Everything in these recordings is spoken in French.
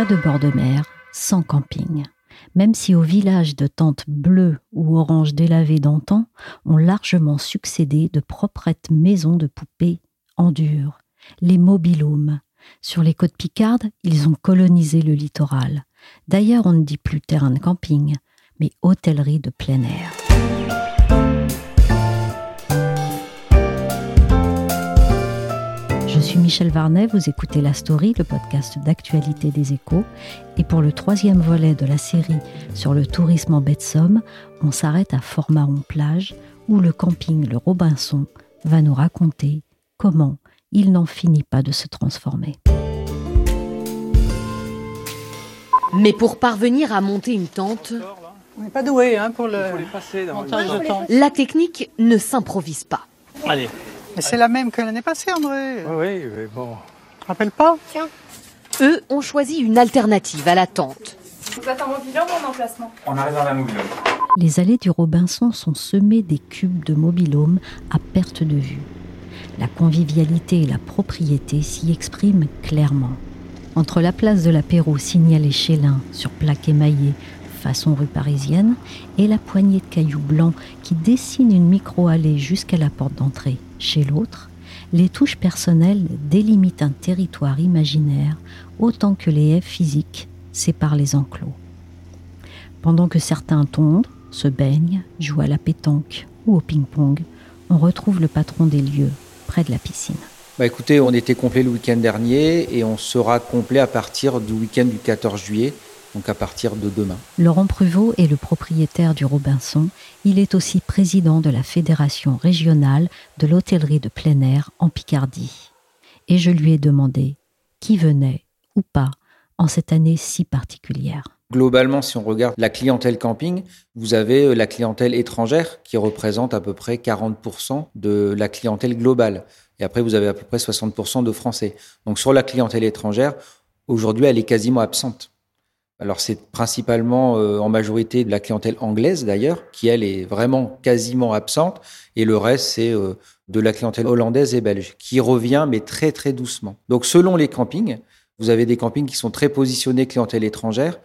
Pas de bord de mer, sans camping. Même si aux villages de tentes bleues ou oranges délavées d'antan ont largement succédé de proprettes maisons de poupées en dur, les mobilhomes. Sur les côtes picardes, ils ont colonisé le littoral. D'ailleurs, on ne dit plus terrain de camping, mais hôtellerie de plein air. Michel Varnet, vous écoutez La Story, le podcast d'actualité des échos. Et pour le troisième volet de la série sur le tourisme en baie de Somme, on s'arrête à Formaron-Plage, où le camping Le Robinson va nous raconter comment il n'en finit pas de se transformer. Mais pour parvenir à monter une tente, On n'est pas doué hein, pour le passer dans montage de tente. la technique ne s'improvise pas. Allez. Mais c'est la même que l'année passée, André. Oui, oui, mais bon. Tu te rappelles pas? Eux ont choisi une alternative à la tente. Vous êtes en mobilhome ou en emplacement? On arrive dans la mobile. Les allées du Robinson sont semées des cubes de mobilhome à perte de vue. La convivialité et la propriété s'y expriment clairement. Entre la place de l'apéro signalée Chélin sur plaque émaillée façon rue parisienne et la poignée de cailloux blancs qui dessine une micro-allée jusqu'à la porte d'entrée chez l'autre, les touches personnelles délimitent un territoire imaginaire autant que les haies physiques séparent les enclos. Pendant que certains tondent, se baignent, jouent à la pétanque ou au ping-pong, on retrouve le patron des lieux près de la piscine. Bah écoutez, on était complet le week-end dernier et on sera complet à partir du week-end du 14 juillet, donc à partir de demain. Laurent Pruvot est le propriétaire du Robinson. Il est aussi président de la Fédération régionale de l'hôtellerie de plein air en Picardie. Et je lui ai demandé qui venait ou pas en cette année si particulière. Globalement, si on regarde la clientèle camping, vous avez euh, la clientèle étrangère qui représente à peu près 40% de la clientèle globale. Et après, vous avez à peu près 60% de Français. Donc sur la clientèle étrangère, aujourd'hui, elle est quasiment absente. Alors c'est principalement euh, en majorité de la clientèle anglaise d'ailleurs, qui elle est vraiment quasiment absente, et le reste c'est euh, de la clientèle hollandaise et belge, qui revient mais très très doucement. Donc selon les campings, vous avez des campings qui sont très positionnés clientèle étrangère,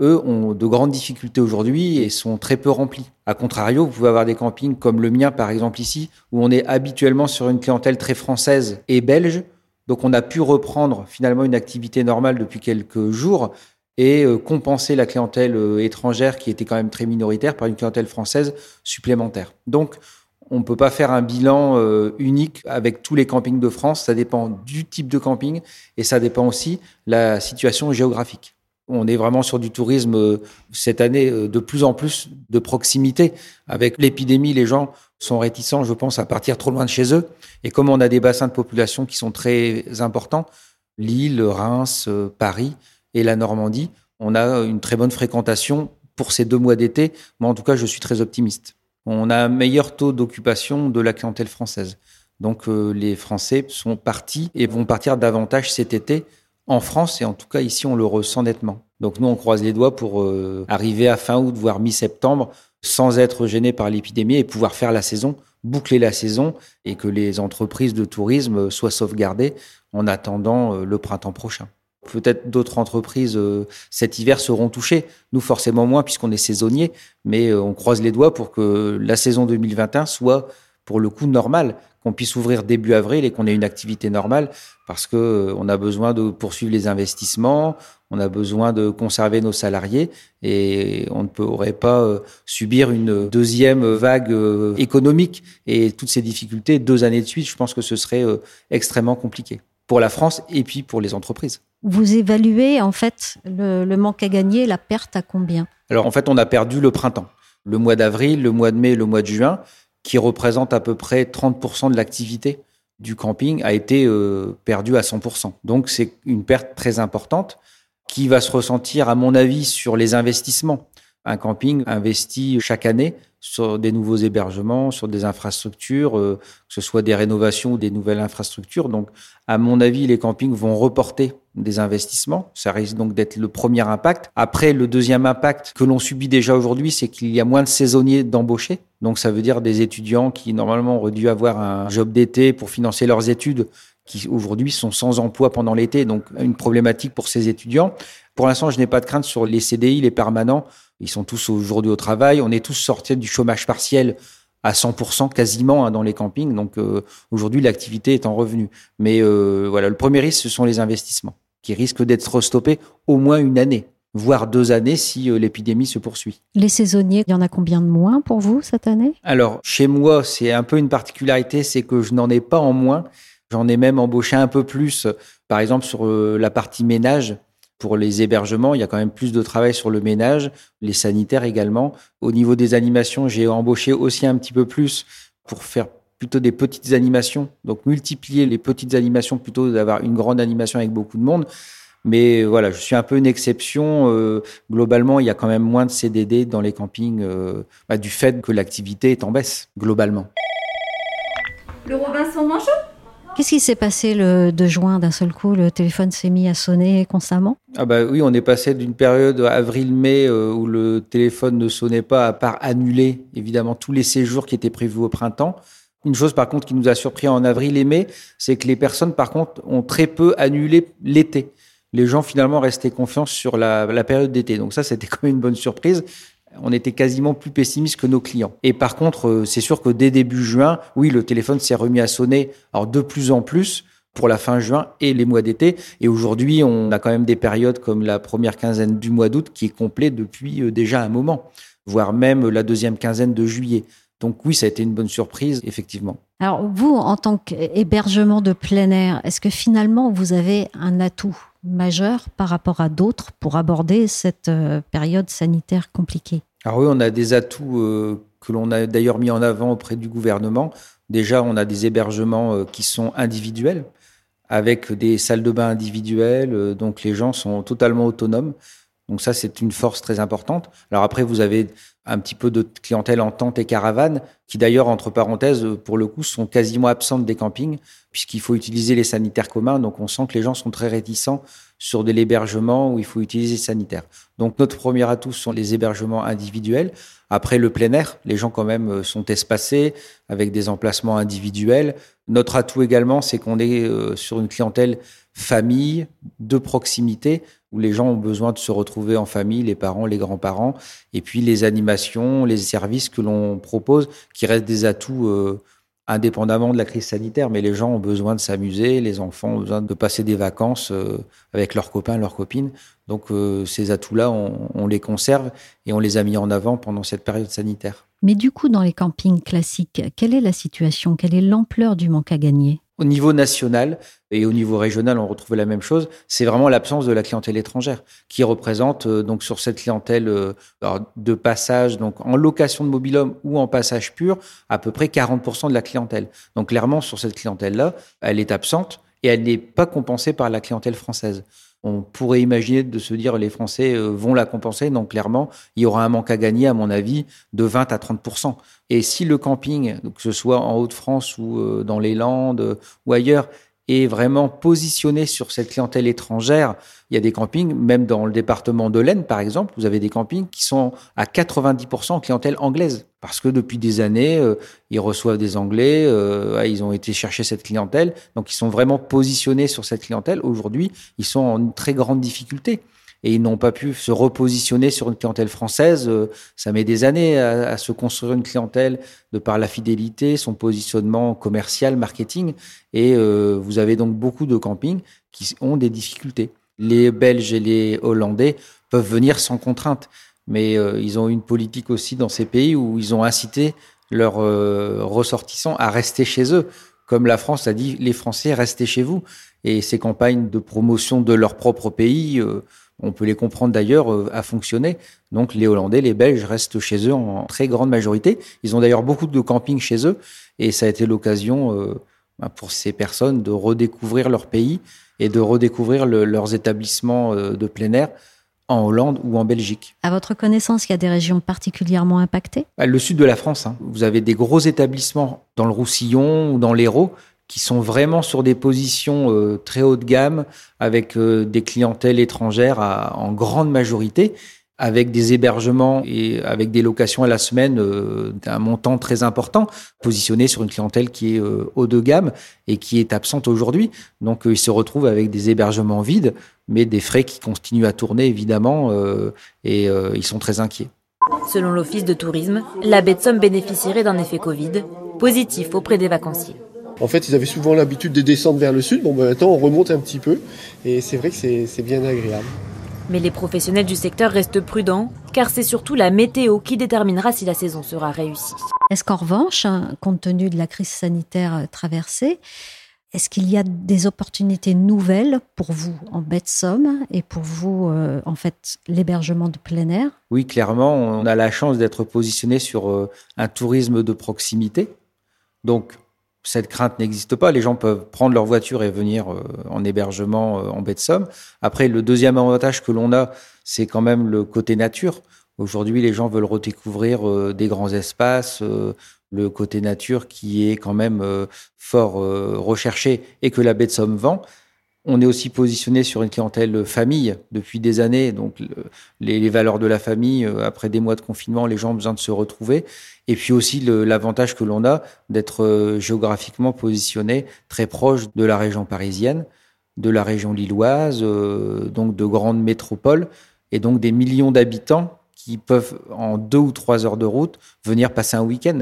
eux ont de grandes difficultés aujourd'hui et sont très peu remplis. A contrario, vous pouvez avoir des campings comme le mien par exemple ici, où on est habituellement sur une clientèle très française et belge, donc on a pu reprendre finalement une activité normale depuis quelques jours et euh, compenser la clientèle euh, étrangère qui était quand même très minoritaire par une clientèle française supplémentaire. Donc, on ne peut pas faire un bilan euh, unique avec tous les campings de France. Ça dépend du type de camping et ça dépend aussi de la situation géographique. On est vraiment sur du tourisme cette année de plus en plus de proximité. Avec l'épidémie, les gens sont réticents, je pense, à partir trop loin de chez eux. Et comme on a des bassins de population qui sont très importants, Lille, Reims, Paris et la Normandie, on a une très bonne fréquentation pour ces deux mois d'été. Moi, en tout cas, je suis très optimiste. On a un meilleur taux d'occupation de la clientèle française. Donc, euh, les Français sont partis et vont partir davantage cet été en France. Et en tout cas, ici, on le ressent nettement. Donc, nous, on croise les doigts pour euh, arriver à fin août, voire mi-septembre, sans être gêné par l'épidémie et pouvoir faire la saison, boucler la saison et que les entreprises de tourisme soient sauvegardées en attendant euh, le printemps prochain. Peut-être d'autres entreprises euh, cet hiver seront touchées. Nous, forcément moins, puisqu'on est saisonnier, mais euh, on croise les doigts pour que la saison 2021 soit, pour le coup, normale, qu'on puisse ouvrir début avril et qu'on ait une activité normale, parce que euh, on a besoin de poursuivre les investissements, on a besoin de conserver nos salariés, et on ne pourrait pas euh, subir une deuxième vague euh, économique et toutes ces difficultés deux années de suite. Je pense que ce serait extrêmement compliqué pour la France et puis pour les entreprises. Vous évaluez en fait le, manque à gagner, la perte à combien? Alors en fait, on a perdu le printemps. le mois d'avril, le mois de mai, le mois de juin, qui représente à peu près 30% de l'activité du camping, a été euh, perdu à 100%. Donc c'est une perte très importante qui va se ressentir, à mon avis, sur les investissements. Un camping investit chaque année sur des nouveaux hébergements, sur des infrastructures, euh, que ce soit des rénovations ou des nouvelles infrastructures. Donc, à mon avis, les campings vont reporter des investissements. Ça risque donc d'être le premier impact. Après, le deuxième impact que l'on subit déjà aujourd'hui, c'est qu'il y a moins de saisonniers d'embauchés. Donc, ça veut dire des étudiants qui, normalement, auraient dû avoir un job d'été pour financer leurs études, qui aujourd'hui sont sans emploi pendant l'été. Donc, une problématique pour ces étudiants. Pour l'instant, je n'ai pas de crainte sur les CDI, les permanents. Ils sont tous aujourd'hui au travail. On est tous sortis du chômage partiel à 100% quasiment hein, dans les campings. Donc euh, aujourd'hui, l'activité est en revenu. Mais euh, voilà, le premier risque, ce sont les investissements qui risquent d'être stoppés au moins une année voire deux années si euh, l'épidémie se poursuit. Les saisonniers, il y en a combien de moins pour vous cette année? Alors, chez moi, c'est un peu une particularité, c'est que je n'en ai pas en moins. J'en ai même embauché un peu plus, par exemple sur la partie ménage. Pour les hébergements, il y a quand même plus de travail sur le ménage, les sanitaires également. Au niveau des animations, j'ai embauché aussi un petit peu plus pour faire plutôt des petites animations, donc multiplier les petites animations plutôt d'avoir une grande animation avec beaucoup de monde. Mais voilà, je suis un peu une exception. Euh, globalement, il y a quand même moins de CDD dans les campings euh, bah, du fait que l'activité est en baisse, globalement. Le Robinson Manchot? Qu'est-ce qui s'est passé le 2 juin d'un seul coup? Le téléphone s'est mis à sonner constamment? Ah bah oui, on est passé d'une période avril-mai euh, où le téléphone ne sonnait pas à part annuler évidemment tous les séjours qui étaient prévus au printemps. Une chose par contre qui nous a surpris en avril et mai, c'est que les personnes par contre ont très peu annulé l'été. Les gens finalement restaient confiants sur la, la période d'été. Donc ça, c'était quand même une bonne surprise on était quasiment plus pessimiste que nos clients. Et par contre, euh, c'est sûr que dès début juin, oui, le téléphone s'est remis à sonner, alors de plus en plus pour la fin juin et les mois d'été. Et aujourd'hui, on a quand même des périodes comme la première quinzaine du mois d'août qui est complet depuis euh, déjà un moment, voire même la deuxième quinzaine de juillet. Donc oui, ça a été une bonne surprise, effectivement. Alors vous, en tant qu'hébergement de plein air, est-ce que finalement vous avez un atout? Majeur par rapport à d'autres pour aborder cette euh, période sanitaire compliquée Alors oui, on a des atouts euh, que l'on a d'ailleurs mis en avant auprès du gouvernement. Déjà, on a des hébergements euh, qui sont individuels, avec des salles de bain individuelles, donc les gens sont totalement autonomes. Donc ça, c'est une force très importante. Alors après, vous avez un petit peu de clientèle en tente et caravane, qui d'ailleurs, entre parenthèses, pour le coup, sont quasiment absentes des campings, puisqu'il faut utiliser les sanitaires communs. Donc, on sent que les gens sont très réticents sur de l'hébergement où il faut utiliser les sanitaires. Donc, notre premier atout sont les hébergements individuels. Après, le plein air, les gens quand même euh, sont espacés avec des emplacements individuels. Notre atout également, c'est qu'on est euh, sur une clientèle famille, de proximité, où les gens ont besoin de se retrouver en famille, les parents, les grands-parents, et puis les animations, les services que l'on propose, qui restent des atouts euh, indépendamment de la crise sanitaire, mais les gens ont besoin de s'amuser, les enfants ont besoin de passer des vacances euh, avec leurs copains, leurs copines. Donc euh, ces atouts-là, on, on les conserve et on les a mis en avant pendant cette période sanitaire. Mais du coup, dans les campings classiques, quelle est la situation? Quelle est l'ampleur du manque à gagner? Au niveau national et au niveau régional, on retrouve la même chose. C'est vraiment l'absence de la clientèle étrangère qui représente euh, donc sur cette clientèle euh, de passage, donc en location de mobilhome ou en passage pur, à peu près 40% de la clientèle. Donc clairement, sur cette clientèle-là, elle est absente et elle n'est pas compensée par la clientèle française on pourrait imaginer de se dire les Français euh, vont la compenser. Donc clairement, il y aura un manque à gagner, à mon avis, de 20 à 30% Et si le camping, que ce soit en Haute-France ou euh, dans les Landes ou ailleurs, est vraiment positionné sur cette clientèle étrangère. Il y a des campings, même dans le département de l'Aisne, par exemple, vous avez des campings qui sont à 90% en clientèle anglaise. Parce que depuis des années, euh, ils reçoivent des Anglais, euh, ils ont été chercher cette clientèle. Donc, ils sont vraiment positionnés sur cette clientèle. Aujourd'hui, ils sont en très grande difficulté et ils n'ont pas pu se repositionner sur une clientèle française. Euh, ça met des années à, se construire une clientèle de par la fidélité, son positionnement commercial, marketing. Et euh, vous avez donc beaucoup de campings qui ont des difficultés. Les Belges et les Hollandais peuvent venir sans contrainte, mais euh, ils ont une politique aussi dans ces pays où ils ont incité leurs ressortissants à rester chez eux. Comme la France a dit, les Français, restez chez vous. Et ces campagnes de promotion de leur propre pays on peut les comprendre d'ailleurs, euh, à fonctionner. Donc les Hollandais, les Belges restent chez eux en très grande majorité. Ils ont d'ailleurs beaucoup de camping chez eux et ça a été l'occasion euh, bah, pour ces personnes de redécouvrir leur pays et de redécouvrir le, leurs établissements euh, de plein air en Hollande ou en Belgique. À votre connaissance, il y a des régions particulièrement impactées? Bah, Le sud de la France, hein. vous avez des gros établissements dans le Roussillon ou dans l'Hérault qui sont vraiment sur des positions euh, très haut de gamme avec euh, des clientèles étrangères en grande majorité avec des hébergements et avec des locations à la semaine euh, d'un montant très important, positionné sur une clientèle qui est haut de gamme et qui est absente aujourd'hui. Donc ils se retrouvent avec des hébergements vides, mais des frais qui continuent à tourner évidemment et ils sont très inquiets. Selon l'Office de tourisme, la baie de Somme bénéficierait d'un effet Covid positif auprès des vacanciers. En fait, ils avaient souvent l'habitude de descendre vers le sud. Bon, ben, maintenant, on remonte un petit peu. Et c'est vrai que c'est bien agréable. Mais les professionnels du secteur restent prudents, car c'est surtout la météo qui déterminera si la saison sera réussie. Est-ce qu'en revanche, hein, compte tenu de la crise sanitaire euh, traversée, est-ce qu'il y a des opportunités nouvelles pour vous en de Somme et pour vous, euh, en fait, l'hébergement de plein air? Oui, clairement, on a la chance d'être positionné sur euh, un tourisme de proximité. Donc, cette crainte n'existe pas. Les gens peuvent prendre leur voiture et venir euh, en hébergement euh, en baie de Somme. Après, le deuxième avantage que l'on a, c'est quand même le côté nature. Aujourd'hui, les gens veulent redécouvrir euh, des grands espaces, le côté nature qui est quand même fort recherché et que la baie de Somme vend. On est aussi positionné sur une clientèle famille depuis des années, donc le- les, valeurs de la famille, euh, après des mois de confinement, les gens ont besoin de se retrouver. Et puis aussi l'avantage que l'on a d'être euh, géographiquement positionné très proche de la région parisienne, de la région lilloise, euh, donc de grandes métropoles, et donc des millions d'habitants qui peuvent, en deux ou trois heures de route, venir passer un week-end.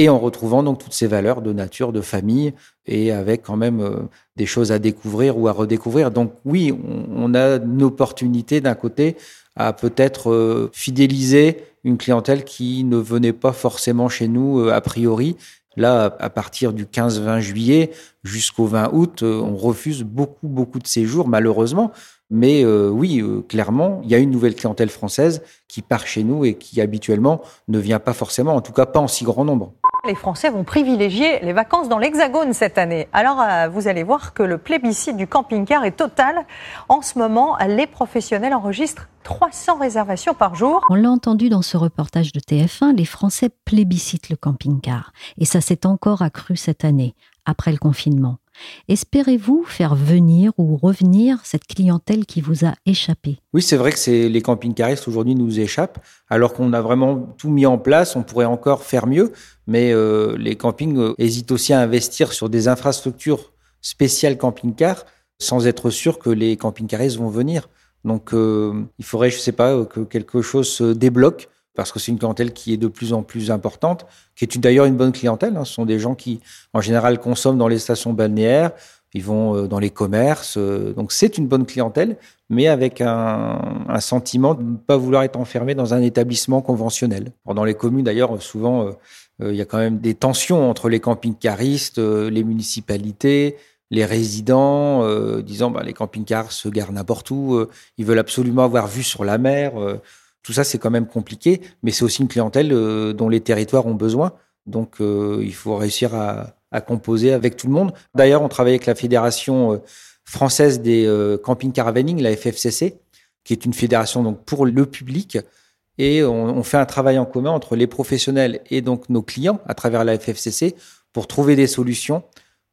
Et en retrouvant donc toutes ces valeurs de nature, de famille, et avec quand même euh, des choses à découvrir ou à redécouvrir. Donc oui, on, a une opportunité d'un côté à peut-être euh, fidéliser une clientèle qui ne venait pas forcément chez nous euh, a priori. Là, à partir du 15-20 juillet jusqu'au 20 août, on refuse beaucoup, beaucoup de séjours, malheureusement. Mais oui, clairement, il y a une nouvelle clientèle française qui part chez nous et qui habituellement ne vient pas forcément, en tout cas pas en si grand nombre. Les Français vont privilégier les vacances dans l'Hexagone cette année. Alors, euh, vous allez voir que le plébiscite du camping-car est total. En ce moment, les professionnels enregistrent 300 réservations par jour. On l'a entendu dans ce reportage de TF1, les Français plébiscitent le camping-car. Et ça s'est encore accru cette année, après le confinement. Espérez-vous faire venir ou revenir cette clientèle qui vous a échappé? Oui, c'est vrai que les camping-caristes aujourd'hui nous échappent, alors qu'on a vraiment tout mis en place. On pourrait encore faire mieux, mais euh, les campings euh, hésitent aussi à investir sur des infrastructures spéciales camping-car, sans être sûr que les camping-caristes vont venir. Donc, euh, il faudrait, je sais pas, que quelque chose se débloque parce que c'est une clientèle qui est de plus en plus importante, qui est d'ailleurs une bonne clientèle. hein. Ce sont des gens qui, en général, consomment dans les stations balnéaires, ils vont euh, dans les commerces. euh, donc c'est une bonne clientèle, mais avec un, sentiment de ne pas vouloir être enfermé dans un établissement conventionnel. Dans les communes, d'ailleurs, souvent, euh, il y a quand même des tensions entre les camping-caristes, les municipalités, les résidents, disant bah, les camping-cars se garent n'importe où, ils veulent absolument avoir vue sur la mer. Tout ça, c'est quand même compliqué, mais c'est aussi une clientèle euh, dont les territoires ont besoin. Donc, euh, il faut réussir à, composer avec tout le monde. D'ailleurs, on travaille avec la Fédération euh, française des camping caravaning, la FFCC, qui est une fédération donc pour le public. Et on, fait un travail en commun entre les professionnels et donc nos clients à travers la FFCC pour trouver des solutions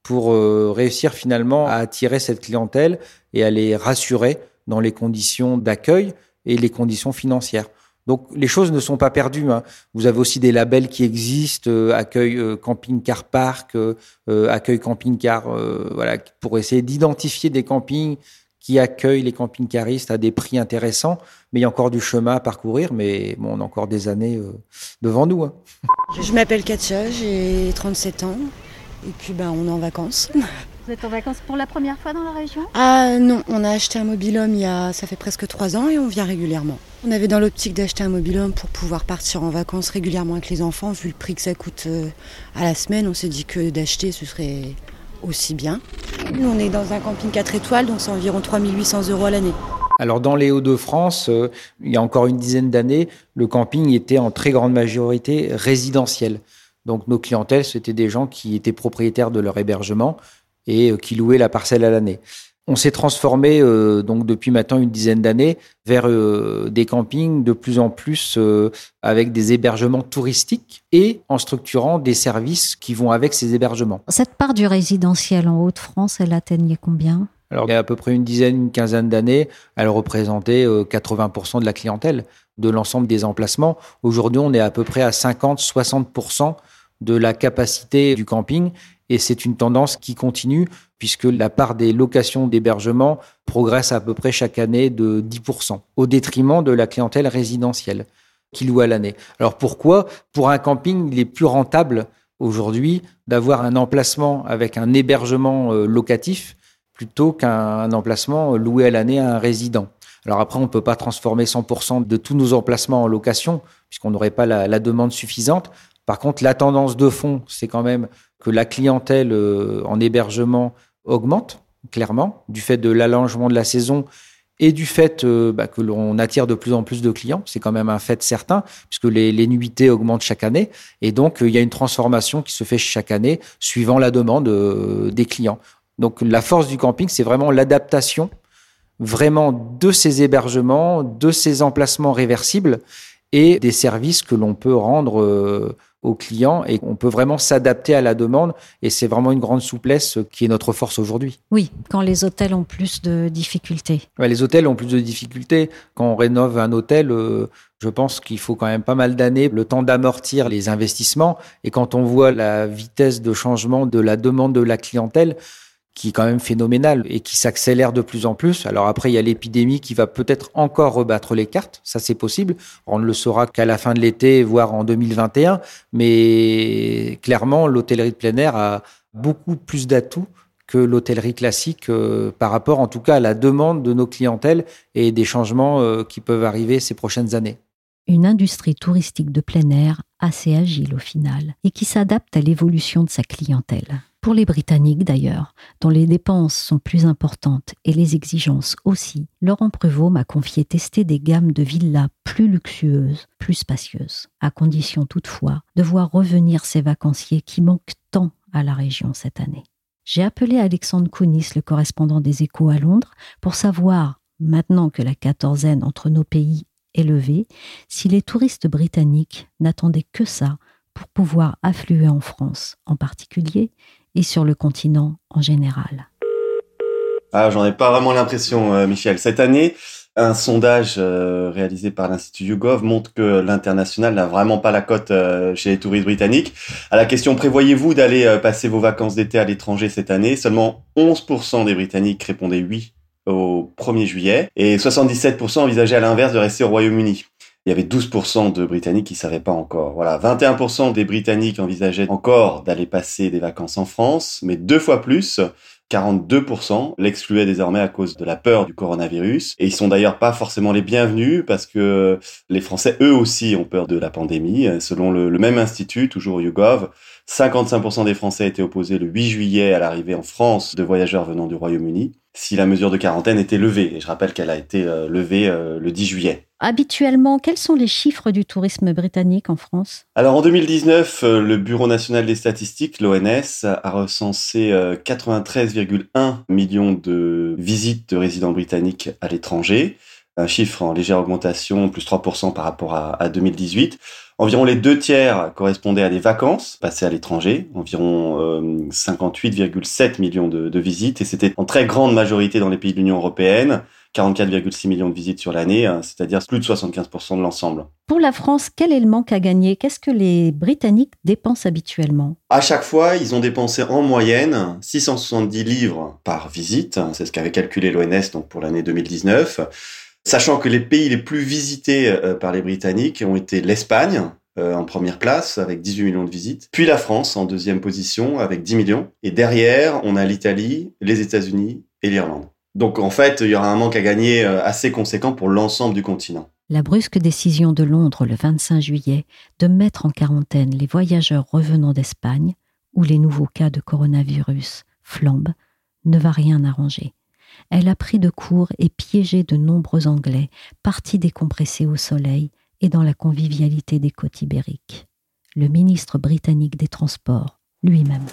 pour réussir finalement à attirer cette clientèle et à les rassurer dans les conditions d'accueil et les conditions financières. Donc les choses ne sont pas perdues. hein. Vous avez aussi des labels qui existent, euh, accueil euh, camping-car parc, euh, euh, accueil camping-car, euh, voilà, pour essayer d'identifier des campings qui accueillent les camping-caristes à des prix intéressants. Mais il y a encore du chemin à parcourir, mais bon, on a encore des années devant nous. hein. Je m'appelle Katia, j'ai 37 ans. Et puis ben, on est en vacances. Vous êtes en vacances pour la première fois dans la région? Ah non, on a acheté un mobilhome il y a, ça fait presque 3 ans et on vient régulièrement. On avait dans l'optique d'acheter un mobilhome pour pouvoir partir en vacances régulièrement avec les enfants. Vu le prix que ça coûte euh, à la semaine, on s'est dit que d'acheter ce serait aussi bien. Nous on est dans un camping 4 étoiles, donc c'est environ 3800 euros à l'année. Alors dans les Hauts-de-France, euh, il y a encore une dizaine d'années, le camping était en très grande majorité résidentiel. Donc nos clientèles, c'était des gens qui étaient propriétaires de leur hébergement et euh, qui louaient la parcelle à l'année. On s'est transformé euh, donc depuis maintenant une dizaine d'années vers euh, des campings de plus en plus euh, avec des hébergements touristiques et en structurant des services qui vont avec ces hébergements. Cette part du résidentiel en Haute-France, elle atteignait combien? Alors il y a à peu près une dizaine, une quinzaine d'années, elle représentait 80% de la clientèle de l'ensemble des emplacements. Aujourd'hui, on est à peu près à 50-60% de la capacité du camping et c'est une tendance qui continue puisque la part des locations d'hébergement progresse à peu près chaque année de 10%, au détriment de la clientèle résidentielle qui loue à l'année. Alors pourquoi? Pour un camping, il est plus rentable aujourd'hui d'avoir un emplacement avec un hébergement euh, locatif plutôt qu'un emplacement loué à l'année à un résident. Alors après, on ne peut pas transformer 100% de tous nos emplacements en location, puisqu'on n'aurait pas la, la, demande suffisante. Par contre, la tendance de fond, c'est quand même que la clientèle euh, en hébergement augmente, clairement, du fait de l'allongement de la saison et du fait euh, bah, que l'on attire de plus en plus de clients. C'est quand même un fait certain, puisque les, les nuitées augmentent chaque année. Et donc, euh, il y a une transformation qui se fait chaque année, suivant la demande des clients. Donc, la force du camping, c'est vraiment l'adaptation vraiment de ces hébergements, de ces emplacements réversibles et des services que l'on peut rendre aux clients et on peut vraiment s'adapter à la demande et c'est vraiment une grande souplesse qui est notre force aujourd'hui. Oui, quand les hôtels ont plus de difficultés. Les hôtels ont plus de difficultés. Quand on rénove un hôtel, euh, je pense qu'il faut quand même pas mal d'années, le temps d'amortir les investissements et quand on voit la vitesse de changement de la demande de la clientèle, qui est quand même phénoménal et qui s'accélère de plus en plus. Alors après, il y a l'épidémie qui va peut-être encore rebattre les cartes, ça c'est possible. On ne le saura qu'à la fin de l'été, voire en 2021, mais clairement, l'hôtellerie de plein air a beaucoup plus d'atouts que l'hôtellerie classique euh, par rapport en tout cas à la demande de nos clientèles et des changements euh, qui peuvent arriver ces prochaines années. Une industrie touristique de plein air assez agile au final et qui s'adapte à l'évolution de sa clientèle. Pour les Britanniques d'ailleurs, dont les dépenses sont plus importantes et les exigences aussi, Laurent Prevot m'a confié tester des gammes de villas plus luxueuses, plus spacieuses, à condition toutefois de voir revenir ces vacanciers qui manquent tant à la région cette année. J'ai appelé Alexandre Kounis, le correspondant des Échos à Londres, pour savoir, maintenant que la quatorzaine entre nos pays est levée, si les touristes britanniques n'attendaient que ça pour pouvoir affluer en France en particulier et sur le continent en général. Ah, j'en ai pas vraiment l'impression, euh, Michel. Cette année, un sondage euh, réalisé par l'Institut YouGov montre que l'international n'a vraiment pas la cote euh, chez les touristes britanniques. À la question prévoyez-vous d'aller passer vos vacances d'été à l'étranger cette année? Seulement 11% des Britanniques répondaient oui au 1er juillet et 77% envisageaient à l'inverse de rester au Royaume-Uni il y avait 12% de Britanniques qui savaient pas encore. Voilà, 21% des Britanniques envisageaient encore d'aller passer des vacances en France, mais deux fois plus. 42% l'excluaient désormais à cause de la peur du coronavirus. Et ils sont d'ailleurs pas forcément les bienvenus parce que les Français, eux aussi, ont peur de la pandémie. Selon le, le même institut, toujours YouGov, 55% des Français étaient opposés le 8 juillet à l'arrivée en France de voyageurs venant du Royaume-Uni si la mesure de quarantaine était levée. Et je rappelle qu'elle a été euh, levée euh, le 10 juillet. Habituellement, quels sont les chiffres du tourisme britannique en France? Alors en 2019, euh, le Bureau national des statistiques, l'ONS, a recensé 93,1 millions de visites de résidents britanniques à l'étranger, un chiffre en légère augmentation, plus 3% par rapport à, à 2018. Environ les deux tiers correspondaient à des vacances passées à l'étranger, environ euh, 58,7 millions de, de, visites, et c'était en très grande majorité dans les pays de l'Union européenne, 44,6 millions de visites sur l'année, hein, c'est-à-dire plus de 75% de l'ensemble. Pour la France, quel est le manque à gagner? Qu'est-ce que les Britanniques dépensent habituellement? À chaque fois, ils ont dépensé en moyenne 670 livres par visite, c'est ce qu'avait calculé l'ONS donc pour l'année 2019 sachant que les pays les plus visités euh, par les Britanniques ont été l'Espagne, euh, en première place avec 18 millions de visites, puis la France en deuxième position avec 10 millions, et derrière on a l'Italie, les États-Unis et l'Irlande. Donc en fait, il y aura un manque à gagner euh, assez conséquent pour l'ensemble du continent. La brusque décision de Londres le 25 juillet de mettre en quarantaine les voyageurs revenant d'Espagne, où les nouveaux cas de coronavirus flambent, ne va rien arranger. Elle a pris de court et piégé de nombreux Anglais, partis décompressés au soleil et dans la convivialité des côtes ibériques. Le ministre britannique des Transports lui-même.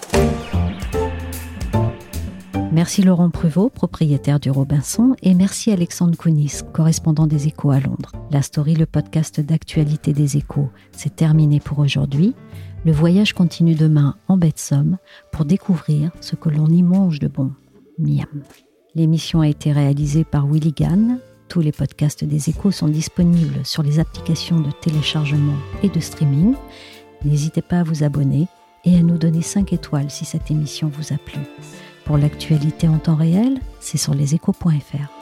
Merci Laurent Pruvot, propriétaire du Robinson, et merci Alexandre Kounis, correspondant des Échos à Londres. La story, le podcast d'actualité des Échos, c'est terminé pour aujourd'hui. Le voyage continue demain en baie de Somme pour découvrir ce que l'on y mange de bon. Miam. L'émission a été réalisée par Willy Gann. Tous les podcasts des Échos sont disponibles sur les applications de téléchargement et de streaming. N'hésitez pas à vous abonner et à nous donner 5 étoiles si cette émission vous a plu. Pour l'actualité en temps réel, c'est sur leséchos.fr.